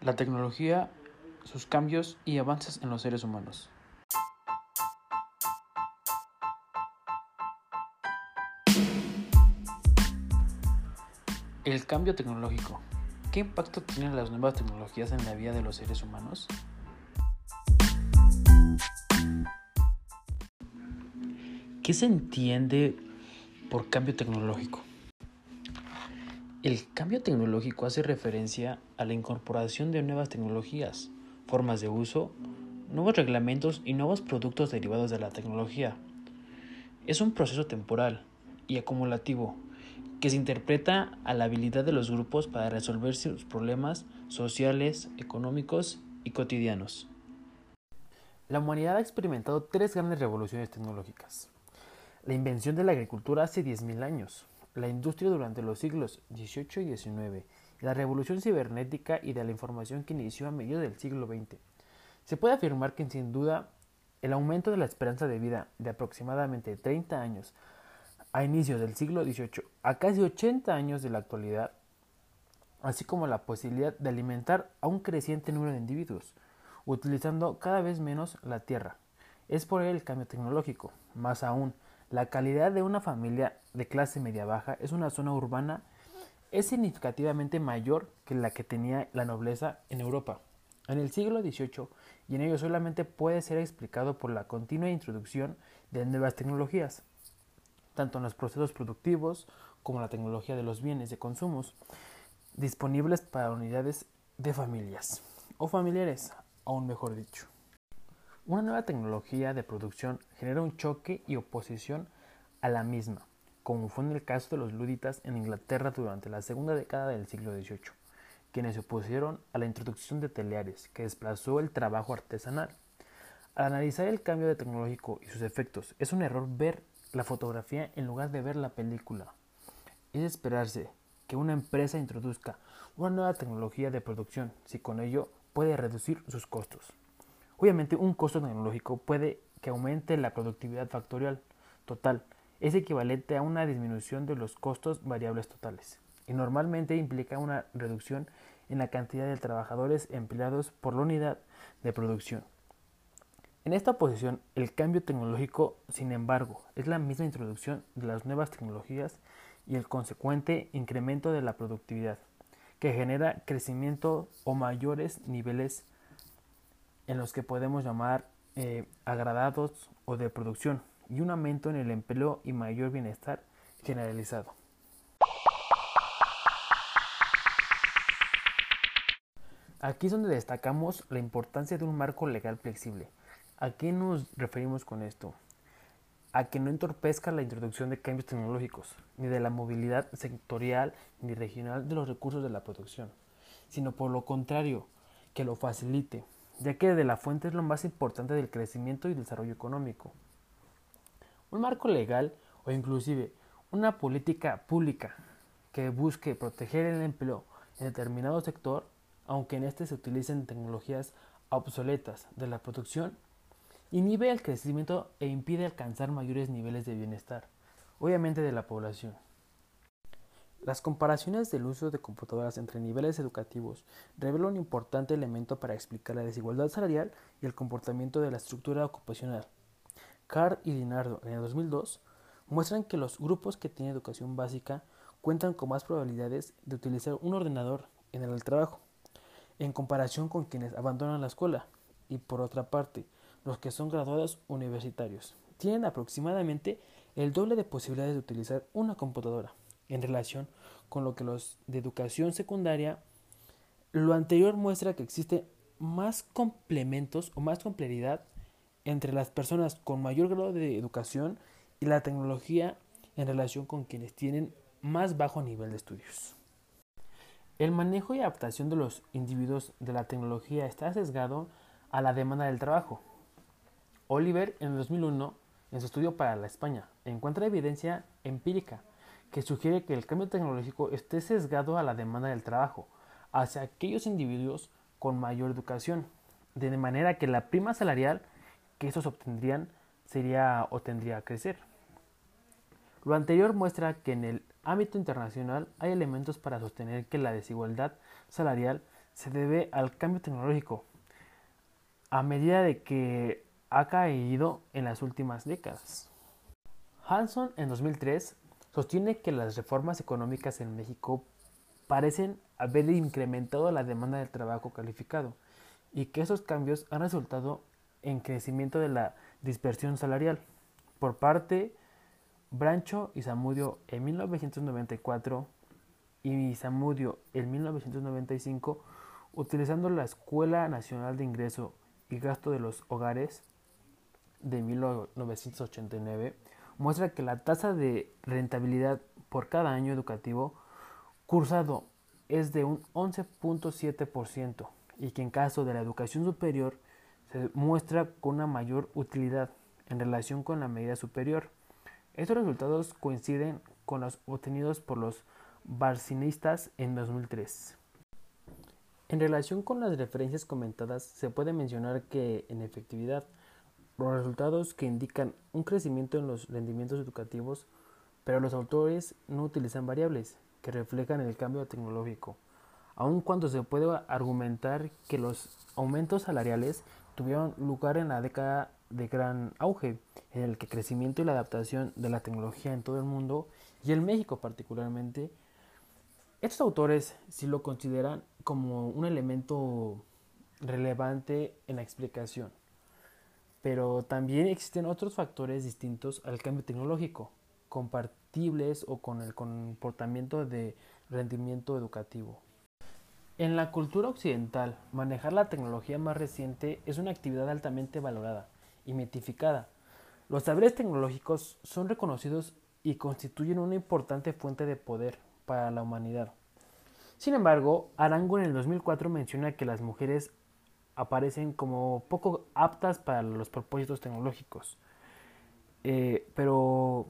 la tecnología, sus cambios y avances en los seres humanos. El cambio tecnológico. ¿Qué impacto tienen las nuevas tecnologías en la vida de los seres humanos? ¿Qué se entiende por cambio tecnológico? El cambio tecnológico hace referencia a la incorporación de nuevas tecnologías, formas de uso, nuevos reglamentos y nuevos productos derivados de la tecnología. Es un proceso temporal y acumulativo que se interpreta a la habilidad de los grupos para resolver sus problemas sociales, económicos y cotidianos. La humanidad ha experimentado tres grandes revoluciones tecnológicas. La invención de la agricultura hace 10.000 años, la industria durante los siglos XVIII y XIX, y la revolución cibernética y de la información que inició a mediados del siglo XX. Se puede afirmar que sin duda el aumento de la esperanza de vida de aproximadamente 30 años a inicios del siglo XVIII a casi 80 años de la actualidad, así como la posibilidad de alimentar a un creciente número de individuos, utilizando cada vez menos la tierra. Es por el cambio tecnológico. Más aún, la calidad de una familia de clase media-baja es una zona urbana es significativamente mayor que la que tenía la nobleza en Europa. En el siglo XVIII, y en ello solamente puede ser explicado por la continua introducción de nuevas tecnologías, tanto en los procesos productivos como la tecnología de los bienes de consumo, disponibles para unidades de familias o familiares, aún mejor dicho. Una nueva tecnología de producción genera un choque y oposición a la misma, como fue en el caso de los luditas en Inglaterra durante la segunda década del siglo XVIII, quienes se opusieron a la introducción de teleares, que desplazó el trabajo artesanal. Al analizar el cambio tecnológico y sus efectos, es un error ver la fotografía en lugar de ver la película. Es esperarse que una empresa introduzca una nueva tecnología de producción si con ello puede reducir sus costos. Obviamente un costo tecnológico puede que aumente la productividad factorial total. Es equivalente a una disminución de los costos variables totales y normalmente implica una reducción en la cantidad de trabajadores empleados por la unidad de producción. En esta posición, el cambio tecnológico, sin embargo, es la misma introducción de las nuevas tecnologías y el consecuente incremento de la productividad, que genera crecimiento o mayores niveles en los que podemos llamar eh, agradados o de producción y un aumento en el empleo y mayor bienestar generalizado. Aquí es donde destacamos la importancia de un marco legal flexible. ¿A qué nos referimos con esto? A que no entorpezca la introducción de cambios tecnológicos, ni de la movilidad sectorial ni regional de los recursos de la producción, sino por lo contrario, que lo facilite, ya que de la fuente es lo más importante del crecimiento y desarrollo económico. Un marco legal o inclusive una política pública que busque proteger el empleo en determinado sector, aunque en este se utilicen tecnologías obsoletas de la producción, inhibe el crecimiento e impide alcanzar mayores niveles de bienestar, obviamente de la población. Las comparaciones del uso de computadoras entre niveles educativos revelan un importante elemento para explicar la desigualdad salarial y el comportamiento de la estructura ocupacional. Carr y Dinardo en el 2002 muestran que los grupos que tienen educación básica cuentan con más probabilidades de utilizar un ordenador en el trabajo, en comparación con quienes abandonan la escuela, y por otra parte, los que son graduados universitarios tienen aproximadamente el doble de posibilidades de utilizar una computadora en relación con lo que los de educación secundaria, lo anterior muestra que existe más complementos o más complejidad entre las personas con mayor grado de educación y la tecnología en relación con quienes tienen más bajo nivel de estudios. El manejo y adaptación de los individuos de la tecnología está sesgado a la demanda del trabajo. Oliver, en el 2001, en su estudio para la España, encuentra evidencia empírica que sugiere que el cambio tecnológico esté sesgado a la demanda del trabajo hacia aquellos individuos con mayor educación, de manera que la prima salarial que estos obtendrían sería o tendría a crecer. Lo anterior muestra que en el ámbito internacional hay elementos para sostener que la desigualdad salarial se debe al cambio tecnológico, a medida de que ha caído en las últimas décadas. Hanson en 2003 sostiene que las reformas económicas en México parecen haber incrementado la demanda del trabajo calificado y que esos cambios han resultado en crecimiento de la dispersión salarial. Por parte Brancho y Zamudio en 1994 y Zamudio en 1995, utilizando la Escuela Nacional de Ingreso y Gasto de los Hogares de 1989, muestra que la tasa de rentabilidad por cada año educativo cursado es de un 11.7% y que en caso de la educación superior se muestra con una mayor utilidad en relación con la medida superior. Estos resultados coinciden con los obtenidos por los barcinistas en 2003. En relación con las referencias comentadas, se puede mencionar que en efectividad los resultados que indican un crecimiento en los rendimientos educativos, pero los autores no utilizan variables que reflejan el cambio tecnológico, aun cuando se puede argumentar que los aumentos salariales tuvieron lugar en la década de gran auge, en el que el crecimiento y la adaptación de la tecnología en todo el mundo, y en México particularmente, estos autores sí lo consideran como un elemento relevante en la explicación. Pero también existen otros factores distintos al cambio tecnológico, compartibles o con el comportamiento de rendimiento educativo. En la cultura occidental, manejar la tecnología más reciente es una actividad altamente valorada y mitificada. Los saberes tecnológicos son reconocidos y constituyen una importante fuente de poder para la humanidad. Sin embargo, Arango en el 2004 menciona que las mujeres aparecen como poco aptas para los propósitos tecnológicos. Eh, pero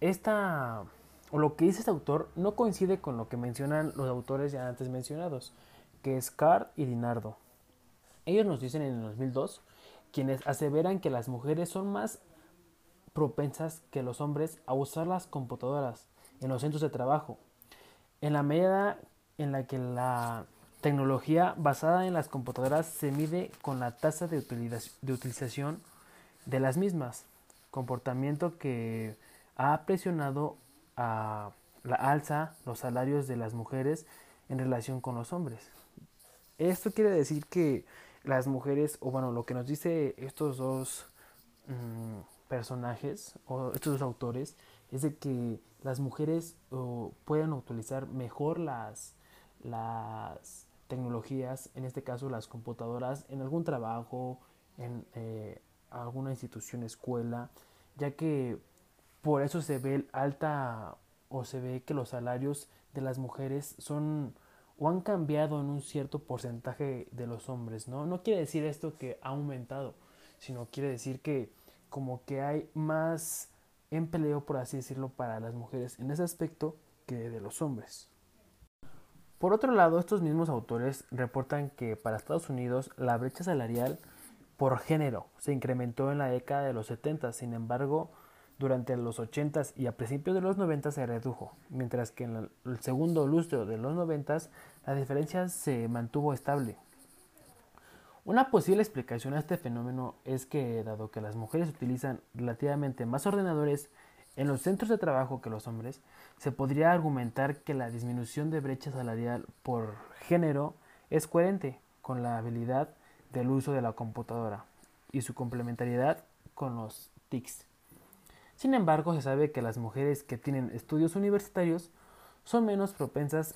esta, o lo que dice este autor, no coincide con lo que mencionan los autores ya antes mencionados, que es Carr y Dinardo. Ellos nos dicen en el 2002 quienes aseveran que las mujeres son más propensas que los hombres a usar las computadoras en los centros de trabajo, en la medida en la que la tecnología basada en las computadoras se mide con la tasa de, utilización de las mismas, comportamiento que ha presionado a la alza los salarios de las mujeres en relación con los hombres. Esto quiere decir que las mujeres, o bueno, lo que nos dice estos dos mm, personajes, o estos dos autores, es de que las mujeres pueden utilizar mejor las, las tecnologías, en este caso las computadoras, en algún trabajo, en eh, alguna institución, escuela, ya que por eso se ve alta o se ve que los salarios de las mujeres son o han cambiado en un cierto porcentaje de los hombres, ¿no? No quiere decir esto que ha aumentado, sino quiere decir que como que hay más empleo, por así decirlo, para las mujeres en ese aspecto que de los hombres. Por otro lado, estos mismos autores reportan que para Estados Unidos la brecha salarial por género se incrementó en la década de los 70, sin embargo, durante los 80 y a principios de los 90 se redujo, mientras que en el segundo lustro de los 90 la diferencia se mantuvo estable. Una posible explicación a este fenómeno es que, dado que las mujeres utilizan relativamente más ordenadores en los centros de trabajo que los hombres, se podría argumentar que la disminución de brecha salarial por género es coherente con la habilidad del uso de la computadora y su complementariedad con los TICs. Sin embargo, se sabe que las mujeres que tienen estudios universitarios son menos propensas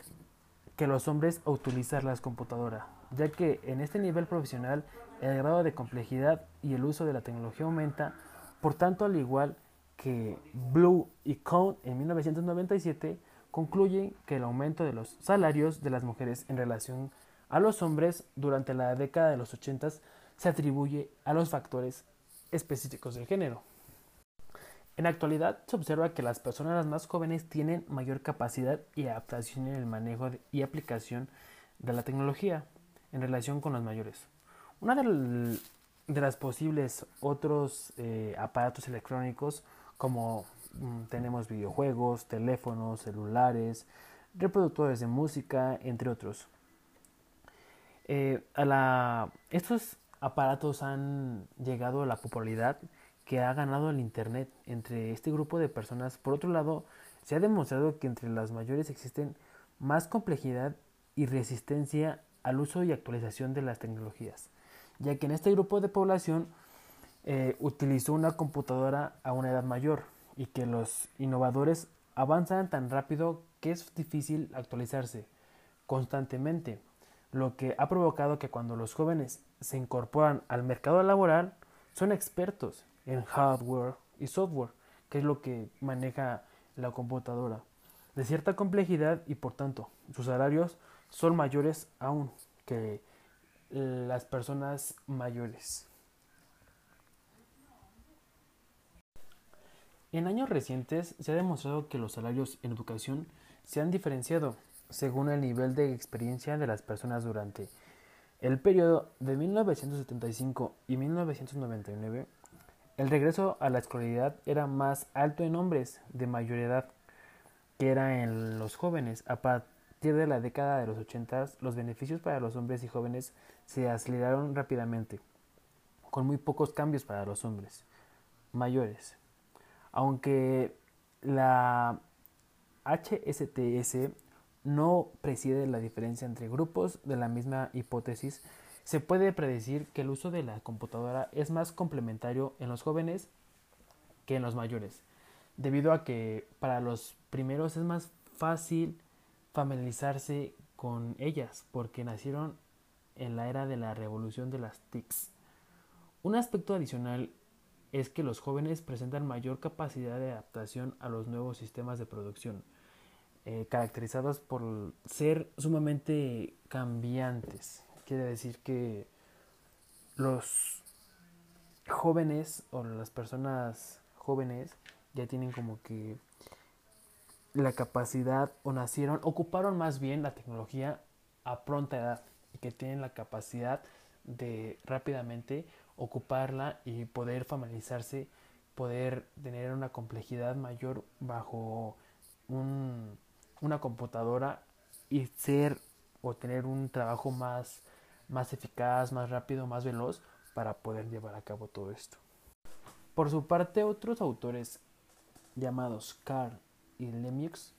que los hombres a utilizar las computadoras, ya que en este nivel profesional el grado de complejidad y el uso de la tecnología aumenta, por tanto, al igual que Blue y Cohn en 1997 concluyen que el aumento de los salarios de las mujeres en relación a los hombres durante la década de los 80 se atribuye a los factores específicos del género. En actualidad se observa que las personas más jóvenes tienen mayor capacidad y adaptación en el manejo y aplicación de la tecnología en relación con los mayores. Una de, las posibles otros eh, aparatos electrónicos como mm, tenemos videojuegos, teléfonos, celulares, reproductores de música, entre otros. Eh, a la, estos aparatos han llegado a la popularidad que ha ganado el Internet entre este grupo de personas. Por otro lado, se ha demostrado que entre las mayores existen más complejidad y resistencia al uso y actualización de las tecnologías, ya que en este grupo de población eh, utilizó una computadora a una edad mayor y que los innovadores avanzan tan rápido que es difícil actualizarse constantemente, lo que ha provocado que cuando los jóvenes se incorporan al mercado laboral son expertos en hardware y software, que es lo que maneja la computadora, de cierta complejidad y por tanto sus salarios son mayores aún que las personas mayores. En años recientes se ha demostrado que los salarios en educación se han diferenciado según el nivel de experiencia de las personas durante el periodo de 1975 y 1999. El regreso a la escolaridad era más alto en hombres de mayor edad que era en los jóvenes. A partir de la década de los 80, los beneficios para los hombres y jóvenes se aceleraron rápidamente, con muy pocos cambios para los hombres mayores. Aunque la HSTS no preside la diferencia entre grupos de la misma hipótesis, se puede predecir que el uso de la computadora es más complementario en los jóvenes que en los mayores, debido a que para los primeros es más fácil familiarizarse con ellas, porque nacieron en la era de la revolución de las TICs. Un aspecto adicional es que los jóvenes presentan mayor capacidad de adaptación a los nuevos sistemas de producción, eh, caracterizados por ser sumamente cambiantes. Quiere decir que los jóvenes o las personas jóvenes ya tienen como que la capacidad o nacieron, ocuparon más bien la tecnología a pronta edad que tienen la capacidad de rápidamente ocuparla y poder familiarizarse, poder tener una complejidad mayor bajo un, una computadora y ser o tener un trabajo más, más eficaz, más rápido, más veloz para poder llevar a cabo todo esto. Por su parte, otros autores llamados Carl y Lemieux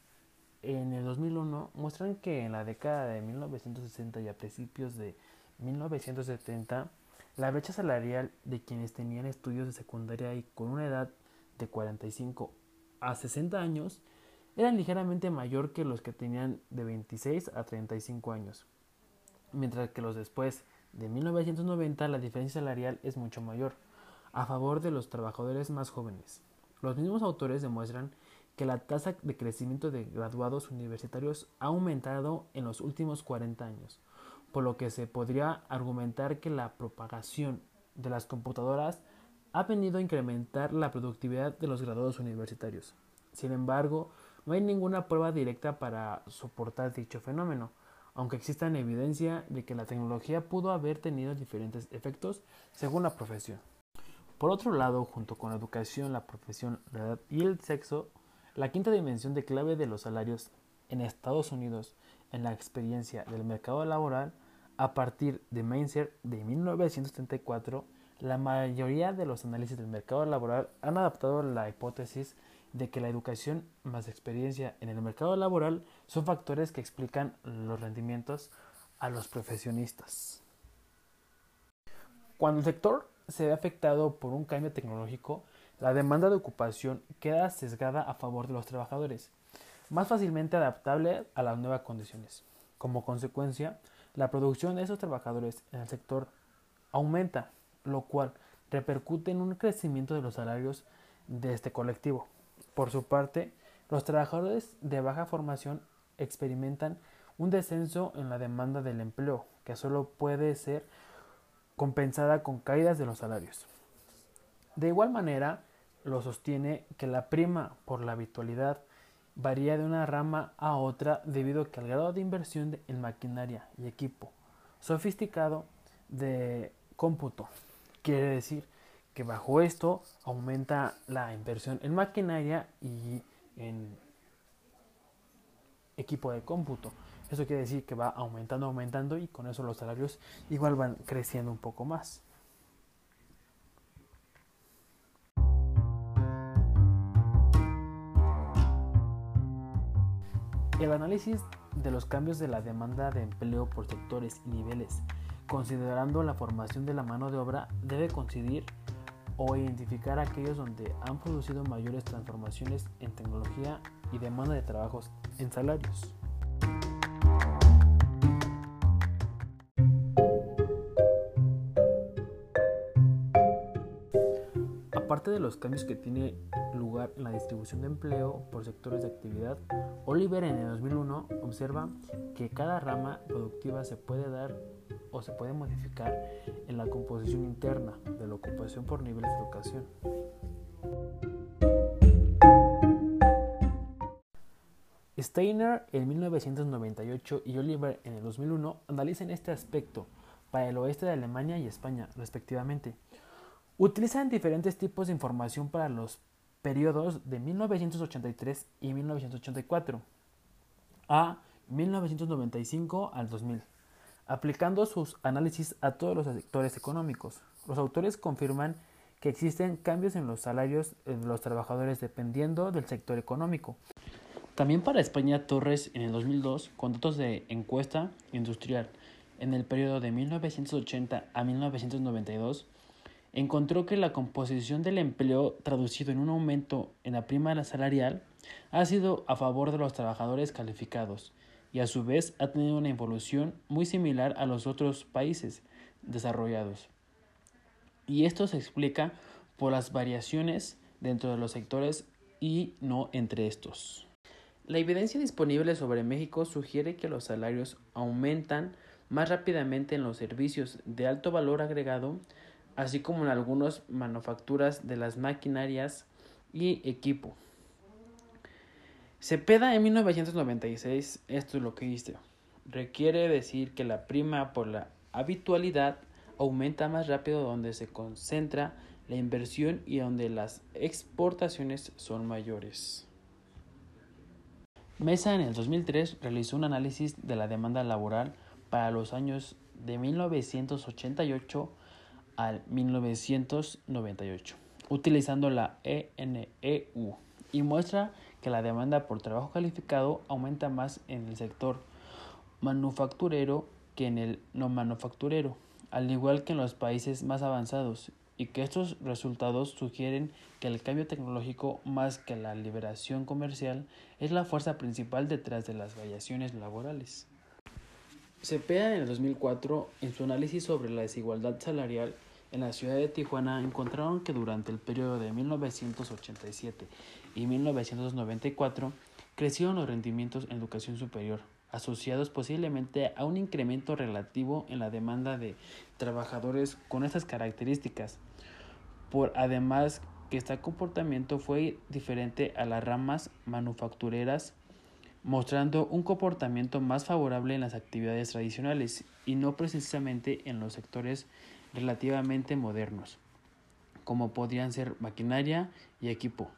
en el 2001 muestran que en la década de 1960 y a principios de 1970 la brecha salarial de quienes tenían estudios de secundaria y con una edad de 45 a 60 años era ligeramente mayor que los que tenían de 26 a 35 años, mientras que los después de 1990 la diferencia salarial es mucho mayor, a favor de los trabajadores más jóvenes. Los mismos autores demuestran que la tasa de crecimiento de graduados universitarios ha aumentado en los últimos 40 años, por lo que se podría argumentar que la propagación de las computadoras ha venido a incrementar la productividad de los graduados universitarios. Sin embargo, no hay ninguna prueba directa para soportar dicho fenómeno, aunque exista evidencia de que la tecnología pudo haber tenido diferentes efectos según la profesión. Por otro lado, junto con la educación, la profesión, la edad y el sexo, la quinta dimensión de clave de los salarios en Estados Unidos en la experiencia del mercado laboral, a partir de Mainzer de 1934, la mayoría de los análisis del mercado laboral han adaptado la hipótesis de que la educación más experiencia en el mercado laboral son factores que explican los rendimientos a los profesionistas. Cuando el sector se ve afectado por un cambio tecnológico, la demanda de ocupación queda sesgada a favor de los trabajadores, más fácilmente adaptable a las nuevas condiciones. Como consecuencia, la producción de esos trabajadores en el sector aumenta, lo cual repercute en un crecimiento de los salarios de este colectivo. Por su parte, los trabajadores de baja formación experimentan un descenso en la demanda del empleo, que solo puede ser compensada con caídas de los salarios. De igual manera, lo sostiene que la prima por la habitualidad varía de una rama a otra debido a que grado de inversión en maquinaria y equipo sofisticado de cómputo quiere decir que bajo esto aumenta la inversión en maquinaria y en equipo de cómputo, Eso quiere decir que va aumentando, aumentando y con eso los salarios igual van creciendo un poco más. El análisis de los cambios de la demanda de empleo por sectores y niveles, considerando la formación de la mano de obra, debe coincidir o identificar aquellos donde han producido mayores transformaciones en tecnología y demanda de trabajos en salarios. Aparte de los cambios que tiene lugar en la distribución de empleo por sectores de actividad, Oliver en el 2001 observa que cada rama productiva se puede dar o se puede modificar en la composición interna de la ocupación por niveles de educación. Steiner en 1998 y Oliver en el 2001 analizan este aspecto para el oeste de Alemania y España, respectivamente. Utilizan diferentes tipos de información para los periodos de 1983 y 1984 a 1995 al 2000, aplicando sus análisis a todos los sectores económicos. Los autores confirman que existen cambios en los salarios de los trabajadores dependiendo del sector económico. También para España, Torres en el 2002, con datos de encuesta industrial en el periodo de 1980 a 1992, encontró que la composición del empleo traducido en un aumento en la prima salarial ha sido a favor de los trabajadores calificados y a su vez ha tenido una evolución muy similar a los otros países desarrollados. Y esto se explica por las variaciones dentro de los sectores y no entre estos. La evidencia disponible sobre México sugiere que los salarios aumentan más rápidamente en los servicios de alto valor agregado así como en algunas manufacturas de las maquinarias y equipo. Cepeda en 1996, esto es lo que dice, requiere decir que la prima por la habitualidad aumenta más rápido donde se concentra la inversión y donde las exportaciones son mayores. Mesa en el 2003 realizó un análisis de la demanda laboral para los años de 1988 al 1998, utilizando la ENEU, y muestra que la demanda por trabajo calificado aumenta más en el sector manufacturero que en el no manufacturero, al igual que en los países más avanzados, y que estos resultados sugieren que el cambio tecnológico más que la liberación comercial es la fuerza principal detrás de las variaciones laborales. Cepeda en el 2004, en su análisis sobre la desigualdad salarial, en la ciudad de Tijuana encontraron que durante el periodo de 1987 y 1994 crecieron los rendimientos en educación superior, asociados posiblemente a un incremento relativo en la demanda de trabajadores con estas características. Por además que este comportamiento fue diferente a las ramas manufactureras, mostrando un comportamiento más favorable en las actividades tradicionales y no precisamente en los sectores relativamente modernos, como podrían ser maquinaria y equipo.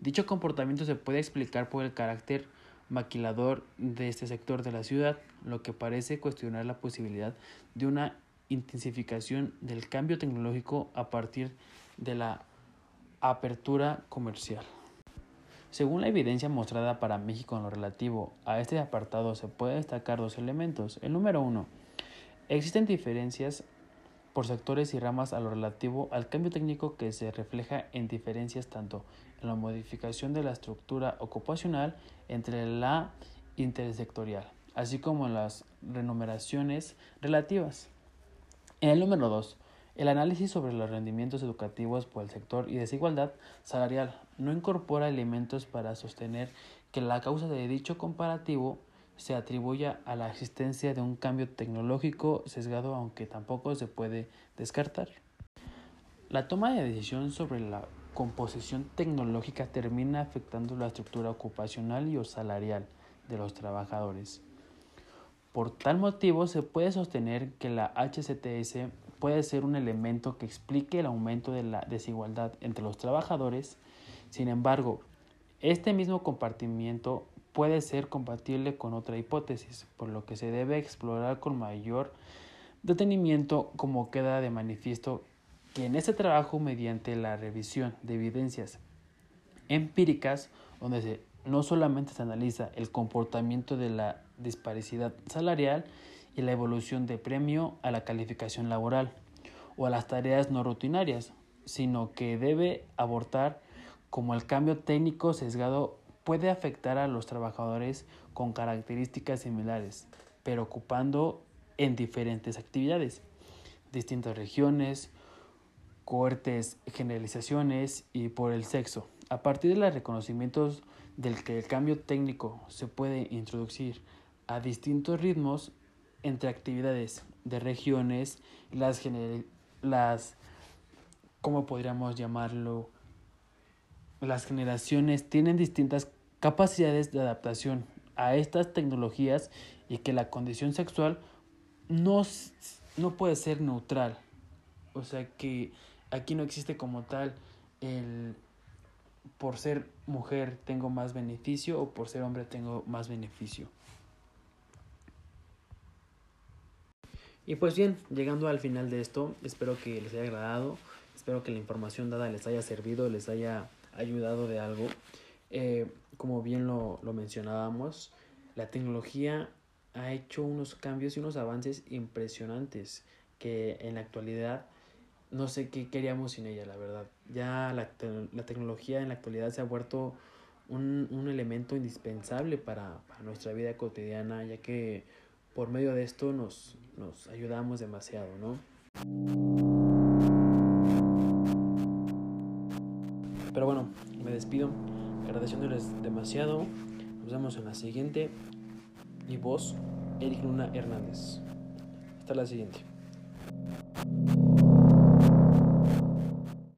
Dicho comportamiento se puede explicar por el carácter maquilador de este sector de la ciudad, lo que parece cuestionar la posibilidad de una intensificación del cambio tecnológico a partir de la apertura comercial. Según la evidencia mostrada para México en lo relativo a este apartado, se puede destacar dos elementos. El número uno, existen diferencias por sectores y ramas a lo relativo al cambio técnico que se refleja en diferencias tanto en la modificación de la estructura ocupacional entre la intersectorial, así como en las renumeraciones relativas. En el número 2, el análisis sobre los rendimientos educativos por el sector y desigualdad salarial no incorpora elementos para sostener que la causa de dicho comparativo se atribuya a la existencia de un cambio tecnológico sesgado, aunque tampoco se puede descartar. La toma de decisión sobre la composición tecnológica termina afectando la estructura ocupacional y o salarial de los trabajadores. Por tal motivo, se puede sostener que la HCTS puede ser un elemento que explique el aumento de la desigualdad entre los trabajadores. Sin embargo, este mismo compartimiento puede ser compatible con otra hipótesis, por lo que se debe explorar con mayor detenimiento como queda de manifiesto que en este trabajo mediante la revisión de evidencias empíricas, donde no solamente se analiza el comportamiento de la disparidad salarial y la evolución de premio a la calificación laboral o a las tareas no rutinarias, sino que debe abortar como el cambio técnico sesgado puede afectar a los trabajadores con características similares, pero ocupando en diferentes actividades, distintas regiones, cohortes, generalizaciones y por el sexo. A partir de los reconocimientos del que el cambio técnico se puede introducir a distintos ritmos entre actividades de regiones, las, las ¿cómo podríamos llamarlo? Las generaciones tienen distintas capacidades de adaptación a estas tecnologías y que la condición sexual no, no puede ser neutral. O sea que aquí no existe como tal el por ser mujer tengo más beneficio o por ser hombre tengo más beneficio. Y pues bien, llegando al final de esto, espero que les haya agradado, espero que la información dada les haya servido, les haya ayudado de algo. Eh, como bien lo, lo mencionábamos, la tecnología ha hecho unos cambios y unos avances impresionantes que en la actualidad no sé qué queríamos sin ella, la verdad. Ya la, la tecnología en la actualidad se ha vuelto un, un elemento indispensable para, para, nuestra vida cotidiana, ya que por medio de esto nos, nos ayudamos demasiado, ¿no? Pero bueno, me despido, agradeciéndoles demasiado. Nos vemos en la siguiente. Y vos, Eric Luna Hernández. Hasta la siguiente.